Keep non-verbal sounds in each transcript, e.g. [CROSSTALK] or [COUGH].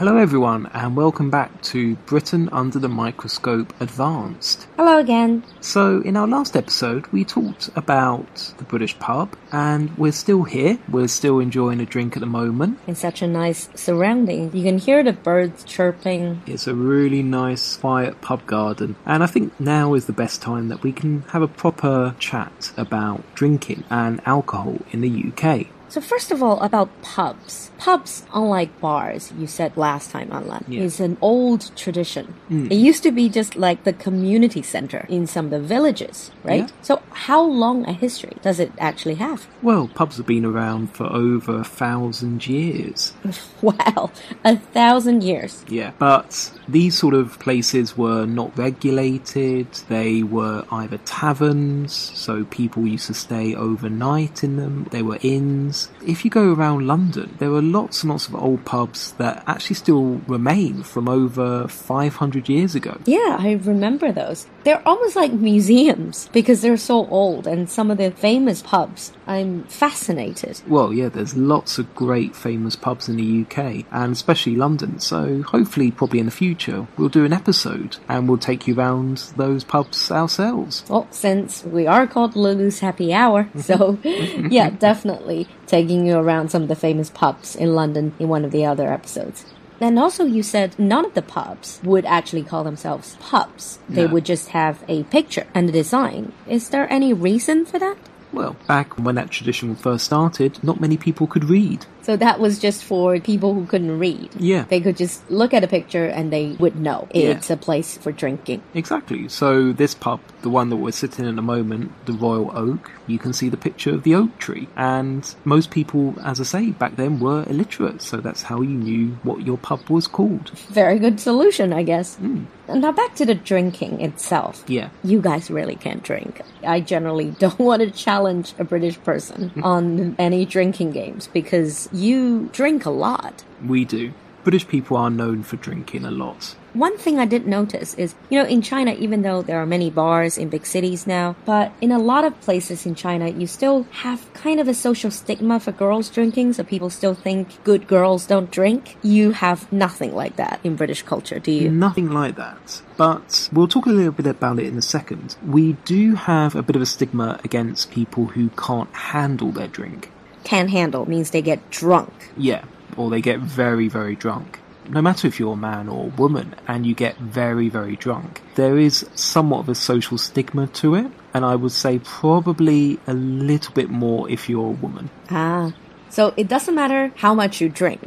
Hello, everyone, and welcome back to Britain Under the Microscope Advanced. Hello again. So, in our last episode, we talked about the British pub, and we're still here. We're still enjoying a drink at the moment. In such a nice surrounding, you can hear the birds chirping. It's a really nice, quiet pub garden, and I think now is the best time that we can have a proper chat about drinking and alcohol in the UK. So first of all, about pubs. Pubs, unlike bars, you said last time, Anlan, Yeah. is an old tradition. Mm. It used to be just like the community center in some of the villages, right? Yeah. So how long a history does it actually have? Well, pubs have been around for over a thousand years. [LAUGHS] Wow, a thousand years. Yeah, but these sort of places were not regulated. They were either taverns, so people used to stay overnight in them. They were inns. If you go around London, there are lots and lots of old pubs that actually still remain from over 500 years ago. Yeah, I remember those. They're almost like museums because they're so old and some of the famous pubs. I'm fascinated. Well, yeah, there's lots of great famous pubs in the UK, and especially London. So hopefully, probably in the future, we'll do an episode and we'll take you round those pubs ourselves. Well, since we are called Lulu's Happy Hour, so [LAUGHS] [LAUGHS] yeah, definitely taking you around some of the famous pubs in London in one of the other episodes. And also, you said none of the pubs would actually call themselves pubs. They No. would just have a picture and a design. Is there any reason for that? Well, back when that tradition first started, not many people could read. So that was just for people who couldn't read. Yeah. They could just look at a picture and they would know Yeah. it's a place for drinking. Exactly. So this pub, the one that we're sitting in at the moment, the Royal Oak, you can see the picture of the oak tree. And most people, as I say, back then were illiterate, so that's how you knew what your pub was called. Very good solution, I guess. And Now back to the drinking itself. Yeah. You guys really can't drink. I generally [LAUGHS] don't want to challenge a British person mm-hmm. on any drinking games because you drink a lot. We do. British people are known for drinking a lot. One thing I did notice is, you know, in China, even though there are many bars in big cities now, but in a lot of places in China, you still have kind of a social stigma for girls drinking, so people still think good girls don't drink. You have nothing like that in British culture, do you? Nothing like that. But we'll talk a little bit about it in a second. We do have a bit of a stigma against people who can't handle their drink. Can't handle means they get drunk. Yeah, or they get very, very drunk. No matter if you're a man or a woman and you get very, very drunk, there is somewhat of a social stigma to it. And I would say probably a little bit more if you're a woman. Ah. So it doesn't matter how much you drink.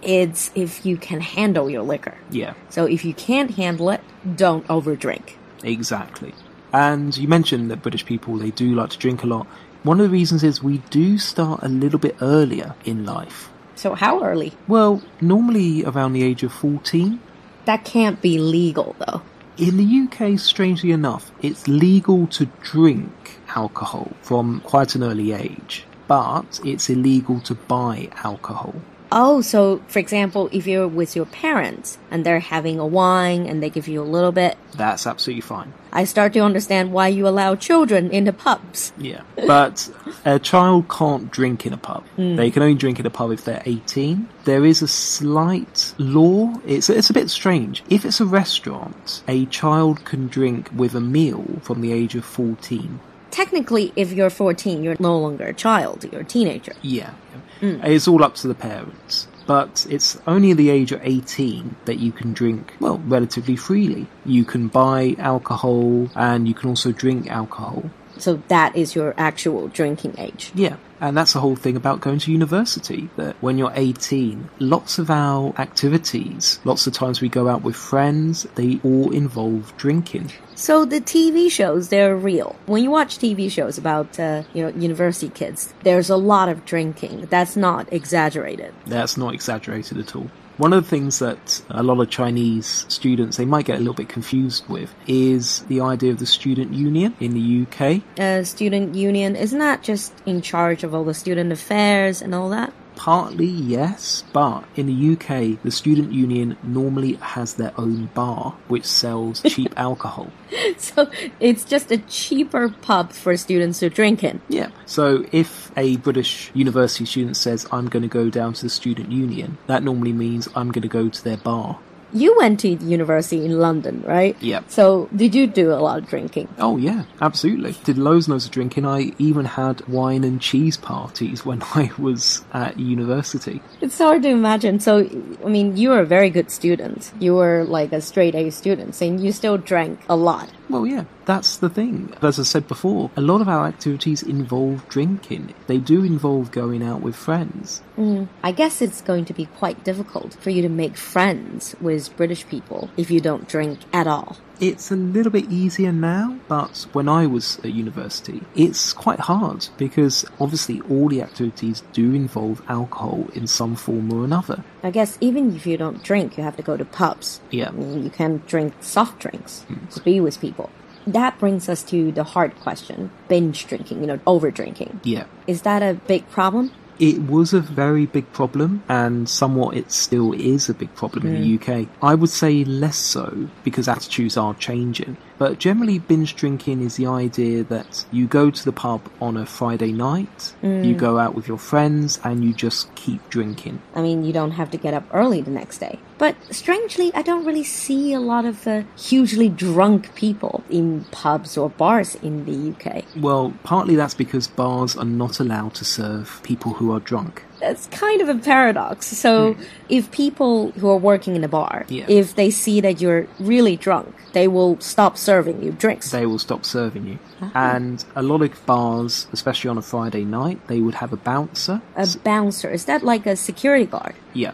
It's if you can handle your liquor. Yeah, So if you can't handle it, don't overdrink. exactly. And you mentioned that British people, they do like to drink a lot. One of the reasons is we do start a little bit earlier in life. So how early? Well, normally around the age of 14. That can't be legal though. In the UK, strangely enough, it's legal to drink alcohol from quite an early age, but it's illegal to buy alcohol. Oh, so for example, if you're with your parents and they're having a wine and they give you a little bit, That's absolutely fine. I start to understand why you allow children into pubs. Yeah. But a child can't drink in a pub. Hmm. They can only drink in a pub if they're 18. There is a slight law. It's, it's a bit strange. If it's a restaurant, a child can drink with a meal from the age of 14. Technically, if you're 14, you're no longer a child, you're a teenager. Yeah. Mm. It's all up to the parents. But it's only at the age of 18 that you can drink, well, relatively freely. You can buy alcohol and you can also drink alcohol. So that is your actual drinking age. Yeah. And that's the whole thing about going to university, that when you're 18, lots of our activities, lots of times we go out with friends, they all involve drinking. So the TV shows, they're real. When you watch TV shows about, uh, you know, university kids, there's a lot of drinking. That's not exaggerated. That's not exaggerated at all. One of the things that a lot of Chinese students they might get a little bit confused with is the idea of the student union in the UK. Uh, student union isn't that just in charge of all the student affairs and all that? Partly, yes, but in the UK, the student union normally has their own bar which sells [LAUGHS] cheap alcohol. [LAUGHS] So it's just a cheaper pub for students to drink in. Yeah. So if a British university student says, I'm going to go down to the student union, that normally means I'm going to go to their bar. You went to university in London, right? Yeah. So did you do a lot of drinking? Oh yeah, absolutely. Did loads and loads of drinking. I even had wine and cheese parties when [LAUGHS] I was at university. It's hard to imagine. So, I mean, you were a very good student. You were like a straight A student, and you still drank a lot. Well, yeah, that's the thing. As I said before, a lot of our activities involve drinking. They do involve going out with friends. Mm. I guess it's going to be quite difficult for you to make friends with British people if you don't drink at all. It's a little bit easier now, but when I was at university, it's quite hard because obviously all the activities do involve alcohol in some form or another. I guess even if you don't drink, you have to go to pubs. Yeah. You can't drink soft drinks hmm. to be with people. That brings us to the hard question binge drinking, you know, over drinking. Yeah. Is that a big problem? It was a very big problem, and somewhat it still is a big problem in the UK. I would say less so because attitudes are changing. But generally, binge drinking is the idea that you go to the pub on a Friday night, you mm. go out with your friends, and you just keep drinking. I mean, you don't have to get up early the next day. But strangely, I don't really see a lot of uh, hugely drunk people in pubs or bars in the UK. Well, partly that's because bars are not allowed to serve people who are drunk. That's kind of a paradox. So, if people who are working in a bar, Yeah. if they see that you're really drunk, they will stop serving you drinks. They will stop serving you. And a lot of bars, especially on a Friday night, they would have a bouncer. a bouncer, is that like a security guard? Yeah.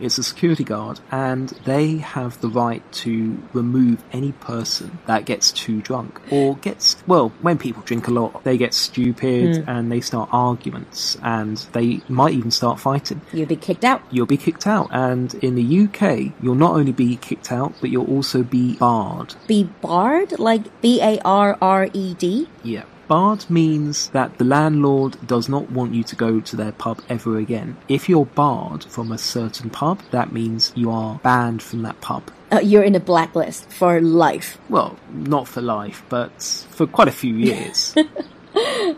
It's a security guard, and they have the right to remove any person that gets too drunk or gets, well, when people drink a lot, they get stupid hmm. and they start arguments and they might even start fighting. You'll be kicked out. You'll be kicked out, and in the UK, you'll not only be kicked out, but you'll also be barred. Be barred, like B A R R E D. Yeah. Barred means that the landlord does not want you to go to their pub ever again. If you're barred from a certain pub, that means you are banned from that pub. Uh, you're in a blacklist for life. Well, not for life, but for quite a few years. [LAUGHS]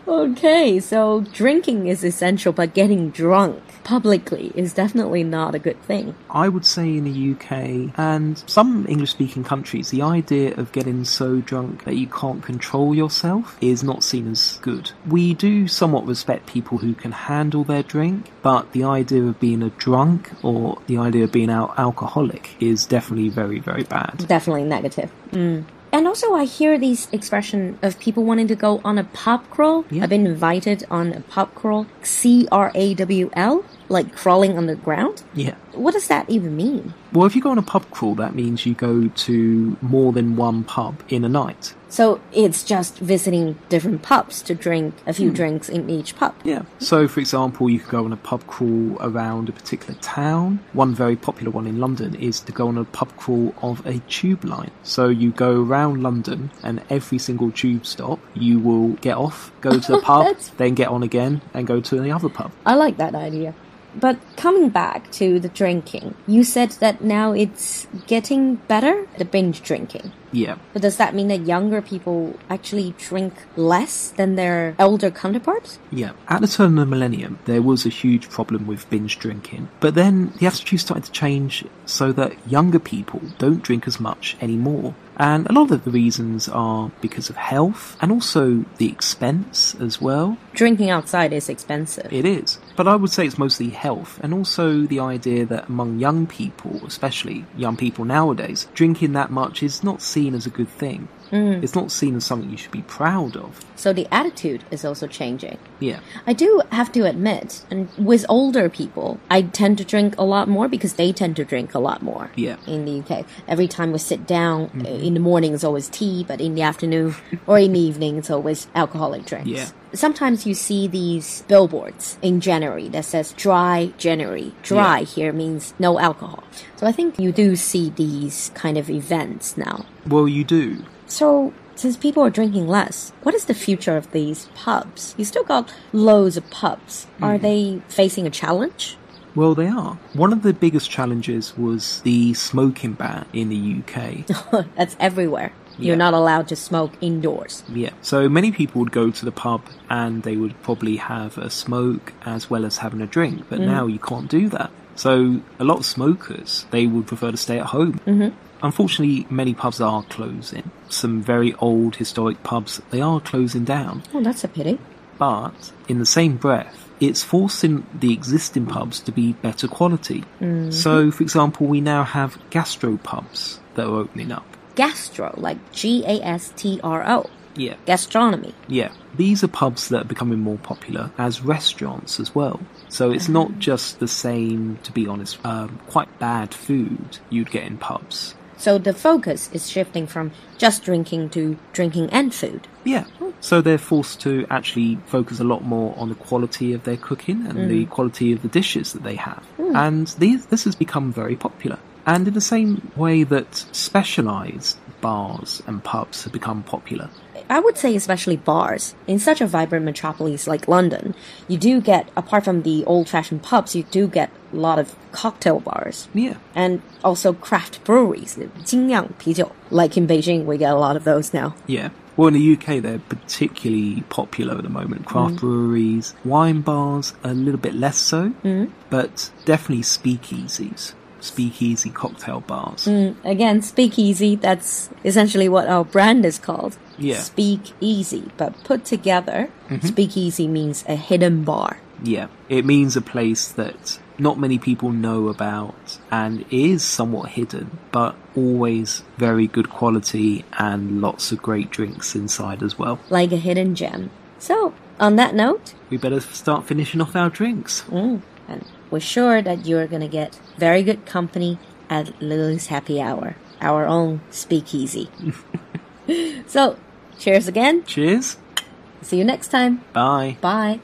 Okay, so drinking is essential, but getting drunk publicly is definitely not a good thing. I would say in the UK and some English speaking countries, the idea of getting so drunk that you can't control yourself is not seen as good. We do somewhat respect people who can handle their drink, but the idea of being a drunk or the idea of being al- alcoholic is definitely very, very bad. Definitely negative. Mm. And also, I hear these expression of people wanting to go on a pub crawl. Yeah. I've been invited on a pub crawl, C R A W L, like crawling on the ground. Yeah. What does that even mean? Well, if you go on a pub crawl, that means you go to more than one pub in a night. So it's just visiting different pubs to drink a few hmm. drinks in each pub. Yeah. So, for example, you could go on a pub crawl around a particular town. One very popular one in London is to go on a pub crawl of a tube line. So, you go around London, and every single tube stop, you will get off, go to the [LAUGHS] pub, then get on again, and go to the other pub. I like that idea. But coming back to the drinking, you said that now it's getting better, the binge drinking. Yeah. But does that mean that younger people actually drink less than their elder counterparts? Yeah. At the turn of the millennium, there was a huge problem with binge drinking. But then the attitude started to change so that younger people don't drink as much anymore. And a lot of the reasons are because of health and also the expense as well. Drinking outside is expensive. It is. But I would say it's mostly health and also the idea that among young people, especially young people nowadays, drinking that much is not seen as a good thing. It's not seen as something you should be proud of. So the attitude is also changing. Yeah. I do have to admit, and with older people, I tend to drink a lot more because they tend to drink a lot more. Yeah. In the UK, every time we sit down, uh, in the morning it's always tea, but in the afternoon [LAUGHS] or in the evening it's always alcoholic drinks. Yeah. Sometimes you see these billboards in January that says dry January. Dry Yeah. here means no alcohol. So I think you do see these kind of events now. Well, you do. So since people are drinking less, what is the future of these pubs? You still got loads of pubs. Are they facing a challenge? Well, they are. One of the biggest challenges was the smoking ban in the UK. [LAUGHS] That's everywhere. Yeah. You're not allowed to smoke indoors. Yeah. So many people would go to the pub and they would probably have a smoke as well as having a drink, but now you can't do that. So a lot of smokers, they would prefer to stay at home. Mm-hmm. Unfortunately, many pubs are closing. Some very old historic pubs, they are closing down. Oh, that's a pity. But in the same breath, it's forcing the existing pubs to be better quality. So, for example, we now have gastro pubs that are opening up. Gastro, like G A S T R O. Yeah. Gastronomy. Yeah, these are pubs that are becoming more popular as restaurants as well. So it's not just the same, to be honest, um, quite bad food you'd get in pubs. So the focus is shifting from just drinking to drinking and food. Yeah. So they're forced to actually focus a lot more on the quality of their cooking and the mm. quality of the dishes that they have. Mm. And these, this has become very popular. And in the same way that specialized bars and pubs have become popular. I would say especially bars. In such a vibrant metropolis like London, you do get, apart from the old-fashioned pubs, you do get a lot of cocktail bars. Yeah. And also craft breweries, 精酿啤酒. Like in Beijing, we get a lot of those now. Yeah. Well, in the UK, they're particularly popular at the moment. Craft breweries, wine bars, a little bit less so, but definitely speakeasies. Speakeasy cocktail bars. Again, speakeasy, that's essentially what our brand is called. Yeah. Speak easy. But put together, speakeasy means a hidden bar. Yeah. It means a place that not many people know about and is somewhat hidden, but always very good quality and lots of great drinks inside as well. Like a hidden gem. So, on that note, We better start finishing off our drinks. mm, and we're sure that you're gonna get very good company at Lily's Happy Hour, our own speakeasy. [LAUGHS] so, cheers again. Cheers. See you next time. Bye. Bye.